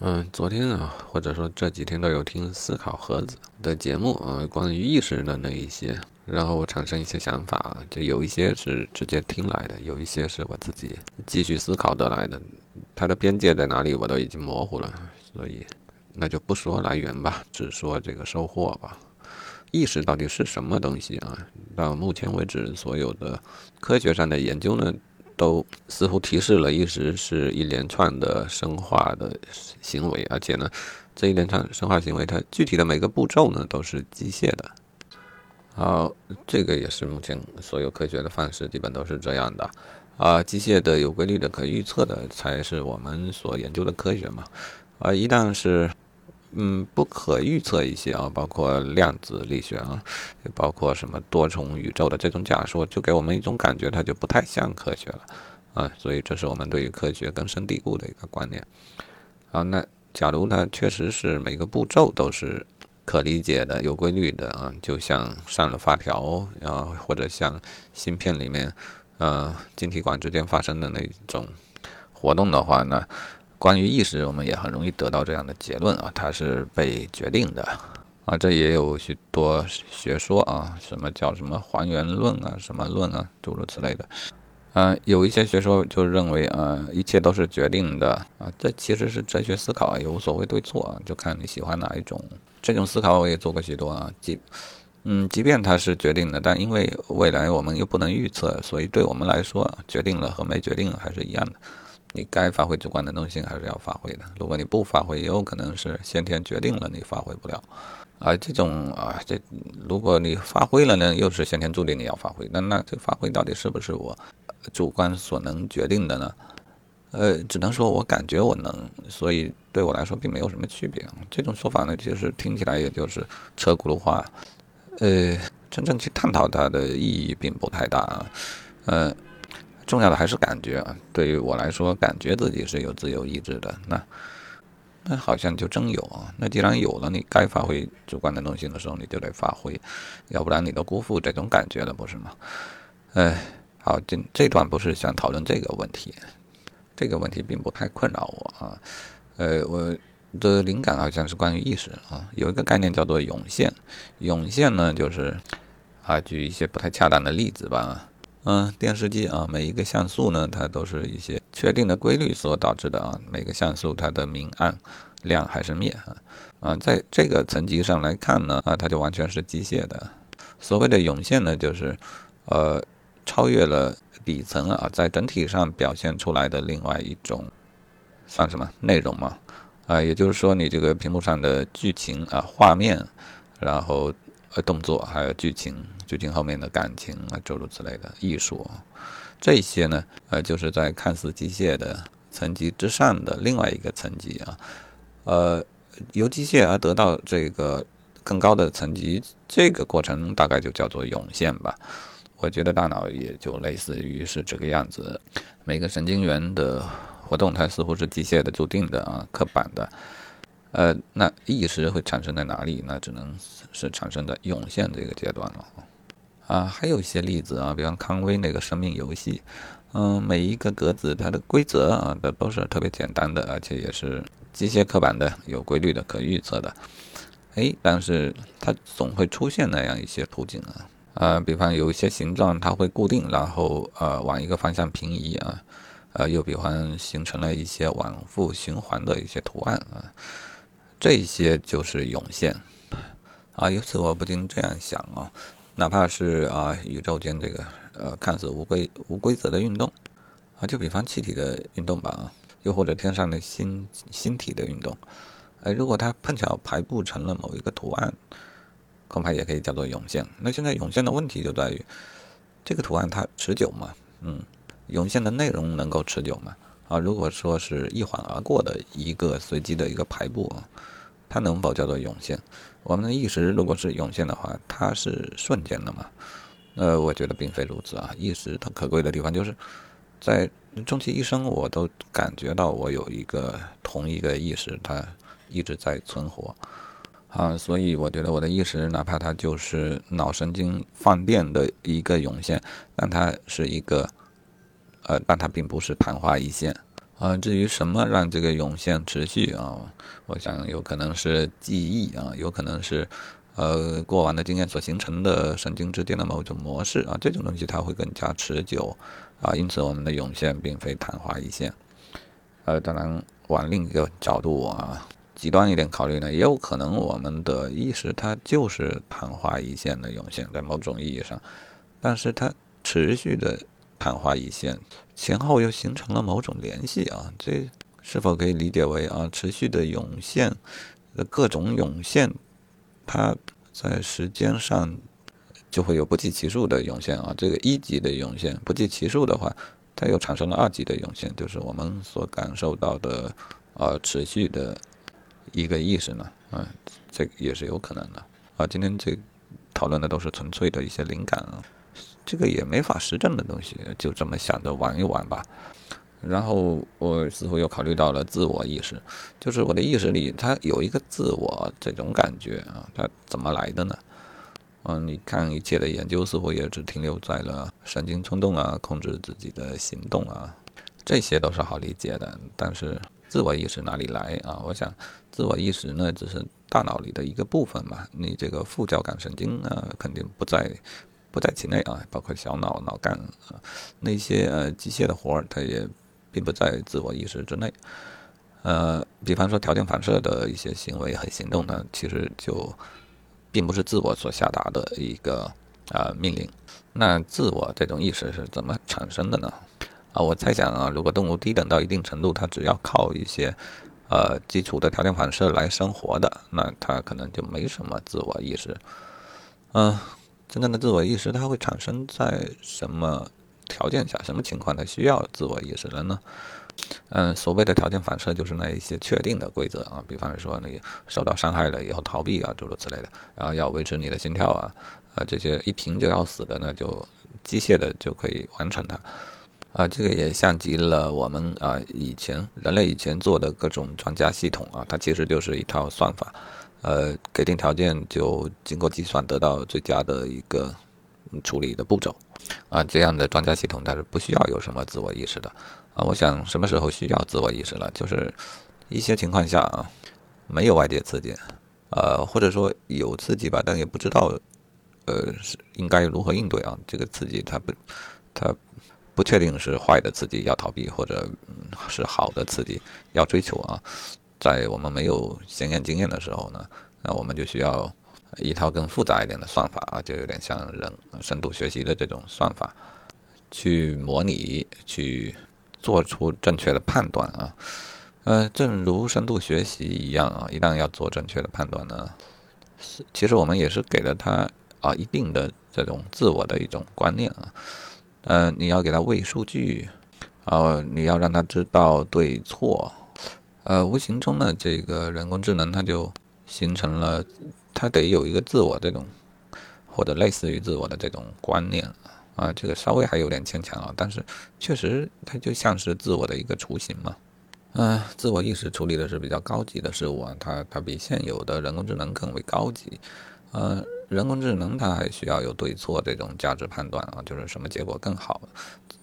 嗯，昨天啊，或者说这几天都有听思考盒子的节目啊，关于意识的那一些，然后我产生一些想法，就有一些是直接听来的，有一些是我自己继续思考得来的，它的边界在哪里我都已经模糊了，所以那就不说来源吧，只说这个收获吧。意识到底是什么东西啊？到目前为止，所有的科学上的研究呢？都似乎提示了意识是一连串的生化的行为，而且呢，这一连串生化行为，它具体的每个步骤呢都是机械的。好，这个也是目前所有科学的范式，基本都是这样的。啊，机械的、有规律的、可预测的，才是我们所研究的科学嘛。啊，一旦是嗯不可预测一些啊，包括量子力学啊，包括什么多重宇宙的这种假说，就给我们一种感觉，它就不太像科学了啊。所以这是我们对于科学根深蒂固的一个观念。啊，那假如它确实是每个步骤都是可理解的、有规律的啊，就像上了发条啊，或者像芯片里面呃晶体管之间发生的那种活动的话，那。关于意识，我们也很容易得到这样的结论啊，它是被决定的啊。这也有许多学说啊，什么叫什么还原论啊，什么论啊，诸如此类的。嗯，有一些学说就认为啊，一切都是决定的啊。这其实是哲学思考，也无所谓对错啊，就看你喜欢哪一种。这种思考我也做过许多啊，即嗯，即便它是决定的，但因为未来我们又不能预测，所以对我们来说，决定了和没决定还是一样的。你该发挥主观能动性还是要发挥的。如果你不发挥，也有可能是先天决定了你发挥不了。啊，这种啊，这如果你发挥了呢，又是先天注定你要发挥。那那这发挥到底是不是我主观所能决定的呢？呃，只能说我感觉我能，所以对我来说并没有什么区别。这种说法呢，其实听起来也就是车轱辘话。呃，真正去探讨它的意义并不太大。呃。重要的还是感觉啊！对于我来说，感觉自己是有自由意志的，那那好像就真有啊！那既然有了，你该发挥主观能动性的时候，你就得发挥，要不然你都辜负这种感觉了，不是吗？哎，好，这这段不是想讨论这个问题，这个问题并不太困扰我啊。呃，我的灵感好像是关于意识啊，有一个概念叫做涌现，涌现呢就是啊，举一些不太恰当的例子吧。嗯，电视机啊，每一个像素呢，它都是一些确定的规律所导致的啊。每个像素它的明暗、亮还是灭啊，啊，在这个层级上来看呢，啊，它就完全是机械的。所谓的涌现呢，就是呃，超越了底层啊，在整体上表现出来的另外一种，算什么内容嘛？啊，也就是说，你这个屏幕上的剧情啊，画面，然后呃，动作还有剧情。究竟后面的感情啊，诸如此类的艺术，这些呢，呃，就是在看似机械的层级之上的另外一个层级啊，呃，由机械而得到这个更高的层级，这个过程大概就叫做涌现吧。我觉得大脑也就类似于是这个样子，每个神经元的活动它似乎是机械的、注定的啊、刻板的。呃，那意识会产生在哪里？那只能是产生在涌现这个阶段了。啊，还有一些例子啊，比方康威那个生命游戏，嗯，每一个格子它的规则啊，都都是特别简单的，而且也是机械刻板的、有规律的、可预测的。哎，但是它总会出现那样一些途径啊，啊，比方有一些形状它会固定，然后呃往一个方向平移啊，呃，又比方形成了一些往复循环的一些图案啊，这些就是涌现啊。由此我不禁这样想啊。哪怕是啊，宇宙间这个呃看似无规无规则的运动啊，就比方气体的运动吧啊，又或者天上的星星体的运动，哎，如果它碰巧排布成了某一个图案，恐怕也可以叫做涌现。那现在涌现的问题就在于，这个图案它持久吗？嗯，涌现的内容能够持久吗？啊，如果说是一晃而过的一个随机的一个排布啊。它能否叫做涌现？我们的意识如果是涌现的话，它是瞬间的嘛？呃，我觉得并非如此啊。意识它可贵的地方就是，在终其一生，我都感觉到我有一个同一个意识，它一直在存活啊。所以我觉得我的意识，哪怕它就是脑神经放电的一个涌现，但它是一个，呃，但它并不是昙花一现啊，至于什么让这个涌现持续啊，我想有可能是记忆啊，有可能是呃过往的经验所形成的神经之间的某种模式啊，这种东西它会更加持久啊，因此我们的涌现并非昙花一现。呃，当然往另一个角度啊，极端一点考虑呢，也有可能我们的意识它就是昙花一现的涌现，在某种意义上，但是它持续的。昙花一现，前后又形成了某种联系啊，这是否可以理解为啊持续的涌现各种涌现，它在时间上就会有不计其数的涌现啊。这个一级的涌现不计其数的话，它又产生了二级的涌现，就是我们所感受到的啊持续的一个意识呢，啊，这也是有可能的啊。今天这讨论的都是纯粹的一些灵感啊。这个也没法实证的东西，就这么想着玩一玩吧。然后我似乎又考虑到了自我意识，就是我的意识里它有一个自我这种感觉啊，它怎么来的呢？嗯，你看一切的研究似乎也只停留在了神经冲动啊，控制自己的行动啊，这些都是好理解的。但是自我意识哪里来啊？我想自我意识呢，只是大脑里的一个部分嘛，你这个副交感神经啊，肯定不在。不在其内啊，包括小脑、脑干啊，那些呃机械的活儿，它也并不在自我意识之内。呃，比方说条件反射的一些行为和行动呢，其实就并不是自我所下达的一个啊命令。那自我这种意识是怎么产生的呢？啊，我猜想啊，如果动物低等到一定程度，它只要靠一些呃基础的条件反射来生活的，那它可能就没什么自我意识。嗯。真正的自我意识，它会产生在什么条件下、什么情况它需要自我意识了呢？嗯，所谓的条件反射就是那一些确定的规则啊，比方说你受到伤害了以后逃避啊，诸如此类的，然后要维持你的心跳啊，啊这些一停就要死的，那就机械的就可以完成它。啊，这个也像极了我们啊以前人类以前做的各种专家系统啊，它其实就是一套算法。呃，给定条件就经过计算得到最佳的一个处理的步骤，啊，这样的专家系统它是不需要有什么自我意识的，啊，我想什么时候需要自我意识了，就是一些情况下啊，没有外界刺激，呃，或者说有刺激吧，但也不知道，呃，是应该如何应对啊，这个刺激它不，它不确定是坏的刺激要逃避，或者是好的刺激要追求啊。在我们没有显验经验的时候呢，那我们就需要一套更复杂一点的算法啊，就有点像人深度学习的这种算法，去模拟，去做出正确的判断啊。呃，正如深度学习一样啊，一旦要做正确的判断呢，其实我们也是给了他啊一定的这种自我的一种观念啊。呃，你要给他喂数据，然啊，你要让他知道对错。呃，无形中呢，这个人工智能它就形成了，它得有一个自我这种，或者类似于自我的这种观念啊，这个稍微还有点牵强啊，但是确实它就像是自我的一个雏形嘛。嗯，自我意识处理的是比较高级的事物啊，它它比现有的人工智能更为高级。呃，人工智能它还需要有对错这种价值判断啊，就是什么结果更好，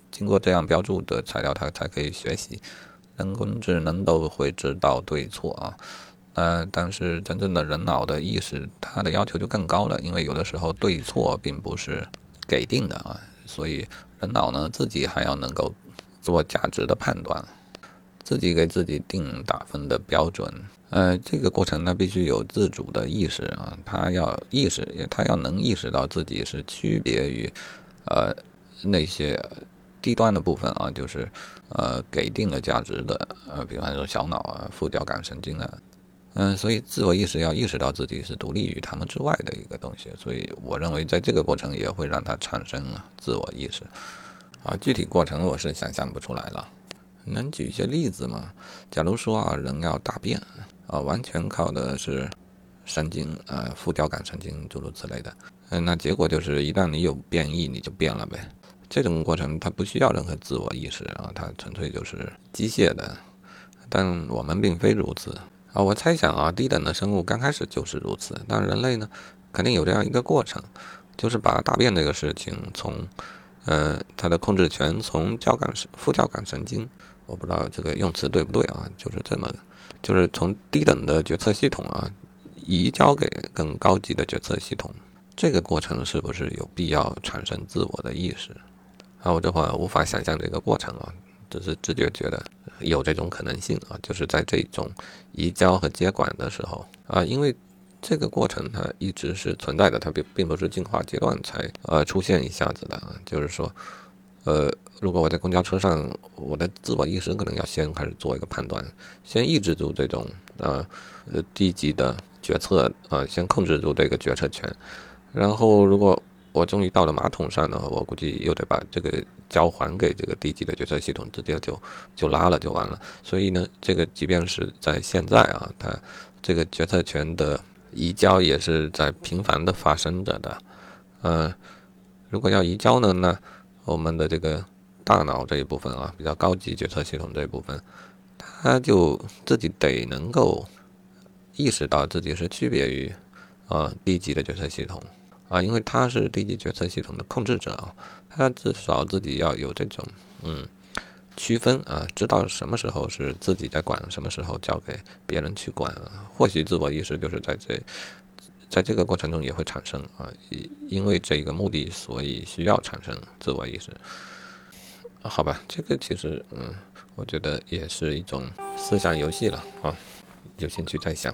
经过这样标注的材料它才可以学习。人工智能都会知道对错啊，呃，但是真正的人脑的意识，它的要求就更高了，因为有的时候对错并不是给定的啊，所以人脑呢自己还要能够做价值的判断，自己给自己定打分的标准，呃，这个过程呢必须有自主的意识啊，他要意识，他要能意识到自己是区别于呃那些。低端的部分啊，就是呃给定了价值的，呃，比方说小脑啊、副交感神经啊，嗯，所以自我意识要意识到自己是独立于他们之外的一个东西，所以我认为在这个过程也会让它产生自我意识，啊，具体过程我是想象不出来了，能举一些例子吗？假如说啊，人要大便啊，完全靠的是神经，呃，副交感神经诸如此类的，嗯，那结果就是一旦你有变异，你就变了呗。这种过程它不需要任何自我意识啊，它纯粹就是机械的。但我们并非如此啊，我猜想啊，低等的生物刚开始就是如此。但人类呢，肯定有这样一个过程，就是把大便这个事情从，呃，它的控制权从交感神副交感神经我不知道这个用词对不对啊，就是这么，就是从低等的决策系统啊，移交给更高级的决策系统，这个过程是不是有必要产生自我的意识？啊，我这会儿无法想象这个过程啊，只是直觉觉得有这种可能性啊，就是在这种移交和接管的时候啊，因为这个过程它一直是存在的，它并并不是进化阶段才呃出现一下子的，就是说，呃，如果我在公交车上，我的自我意识可能要先开始做一个判断，先抑制住这种呃呃低级的决策啊，先控制住这个决策权，然后如果。我终于到了马桶上呢，我估计又得把这个交还给这个低级的决策系统，直接就就拉了就完了。所以呢，这个即便是在现在啊，它这个决策权的移交也是在频繁的发生着的。嗯，如果要移交呢，那我们的这个大脑这一部分啊，比较高级决策系统这一部分，它就自己得能够意识到自己是区别于啊低级的决策系统。啊，因为他是低级决策系统的控制者啊，他至少自己要有这种嗯区分啊，知道什么时候是自己在管，什么时候交给别人去管。或许自我意识就是在这在这个过程中也会产生啊，因为这个目的，所以需要产生自我意识。好吧，这个其实嗯，我觉得也是一种思想游戏了啊，有兴趣再想。